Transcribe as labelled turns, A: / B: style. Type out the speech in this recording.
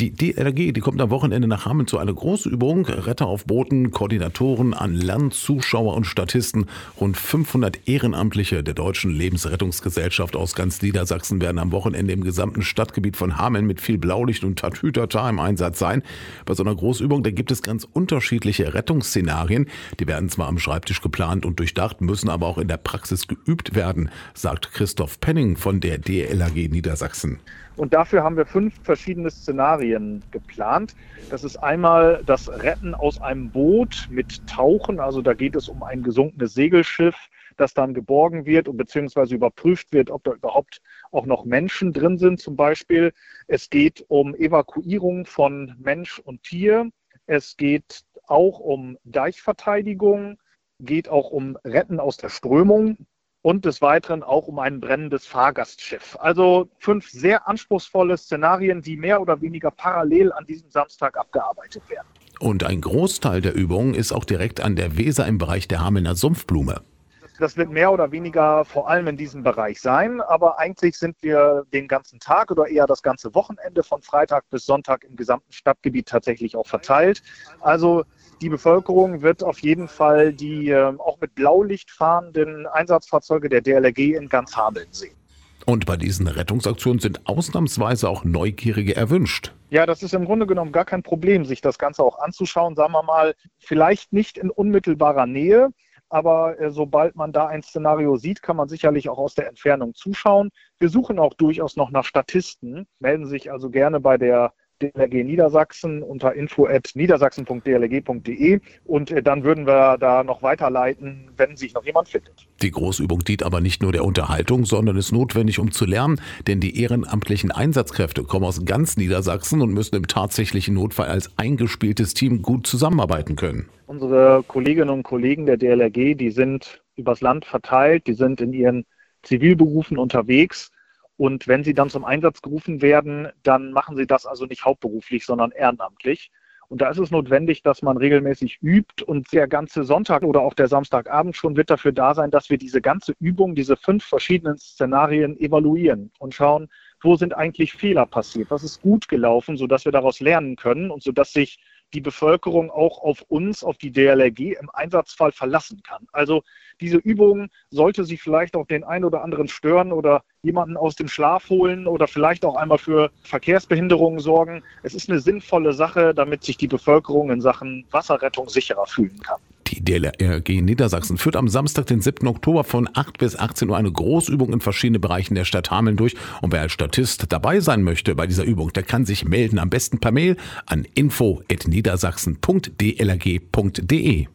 A: Die DLRG, die kommt am Wochenende nach Hameln zu einer Großübung. Retter auf Booten, Koordinatoren an Land, Zuschauer und Statisten. Rund 500 Ehrenamtliche der Deutschen Lebensrettungsgesellschaft aus ganz Niedersachsen werden am Wochenende im gesamten Stadtgebiet von Hameln mit viel Blaulicht und Tatütata im Einsatz sein. Bei so einer Großübung, da gibt es ganz unterschiedliche Rettungsszenarien. Die werden zwar am Schreibtisch geplant und durchdacht, müssen aber auch in der Praxis geübt werden, sagt Christoph Penning von der DLRG Niedersachsen.
B: Und dafür haben wir fünf verschiedene Szenarien geplant. Das ist einmal das Retten aus einem Boot mit Tauchen. Also da geht es um ein gesunkenes Segelschiff, das dann geborgen wird und beziehungsweise überprüft wird, ob da überhaupt auch noch Menschen drin sind zum Beispiel. Es geht um Evakuierung von Mensch und Tier. Es geht auch um Deichverteidigung, geht auch um Retten aus der Strömung und des Weiteren auch um ein brennendes Fahrgastschiff. Also fünf sehr anspruchsvolle Szenarien, die mehr oder weniger parallel an diesem Samstag abgearbeitet werden.
A: Und ein Großteil der Übungen ist auch direkt an der Weser im Bereich der Hamelner Sumpfblume.
B: Das wird mehr oder weniger vor allem in diesem Bereich sein, aber eigentlich sind wir den ganzen Tag oder eher das ganze Wochenende von Freitag bis Sonntag im gesamten Stadtgebiet tatsächlich auch verteilt. Also die Bevölkerung wird auf jeden Fall die äh, auch mit Blaulicht fahrenden Einsatzfahrzeuge der DLRG in ganz Hameln sehen.
A: Und bei diesen Rettungsaktionen sind ausnahmsweise auch Neugierige erwünscht.
B: Ja, das ist im Grunde genommen gar kein Problem, sich das Ganze auch anzuschauen, sagen wir mal, vielleicht nicht in unmittelbarer Nähe, aber äh, sobald man da ein Szenario sieht, kann man sicherlich auch aus der Entfernung zuschauen. Wir suchen auch durchaus noch nach Statisten, melden sich also gerne bei der DLRG Niedersachsen unter info.niedersachsen.dlrg.de und äh, dann würden wir da noch weiterleiten, wenn sich noch jemand findet.
A: Die Großübung dient aber nicht nur der Unterhaltung, sondern ist notwendig, um zu lernen, denn die ehrenamtlichen Einsatzkräfte kommen aus ganz Niedersachsen und müssen im tatsächlichen Notfall als eingespieltes Team gut zusammenarbeiten können.
B: Unsere Kolleginnen und Kollegen der DLRG, die sind übers Land verteilt, die sind in ihren Zivilberufen unterwegs und wenn sie dann zum Einsatz gerufen werden, dann machen sie das also nicht hauptberuflich, sondern ehrenamtlich. Und da ist es notwendig, dass man regelmäßig übt und der ganze Sonntag oder auch der Samstagabend schon wird dafür da sein, dass wir diese ganze Übung, diese fünf verschiedenen Szenarien evaluieren und schauen, wo sind eigentlich Fehler passiert, was ist gut gelaufen, sodass wir daraus lernen können und sodass sich die Bevölkerung auch auf uns, auf die DLRG im Einsatzfall verlassen kann. Also diese Übung sollte sie vielleicht auch den einen oder anderen stören oder jemanden aus dem Schlaf holen oder vielleicht auch einmal für Verkehrsbehinderungen sorgen. Es ist eine sinnvolle Sache, damit sich die Bevölkerung in Sachen Wasserrettung sicherer fühlen kann.
A: Die DLRG Niedersachsen führt am Samstag, den 7. Oktober von 8 bis 18 Uhr eine Großübung in verschiedenen Bereichen der Stadt Hameln durch. Und wer als Statist dabei sein möchte bei dieser Übung, der kann sich melden, am besten per Mail an info.niedersachsen.dlrg.de.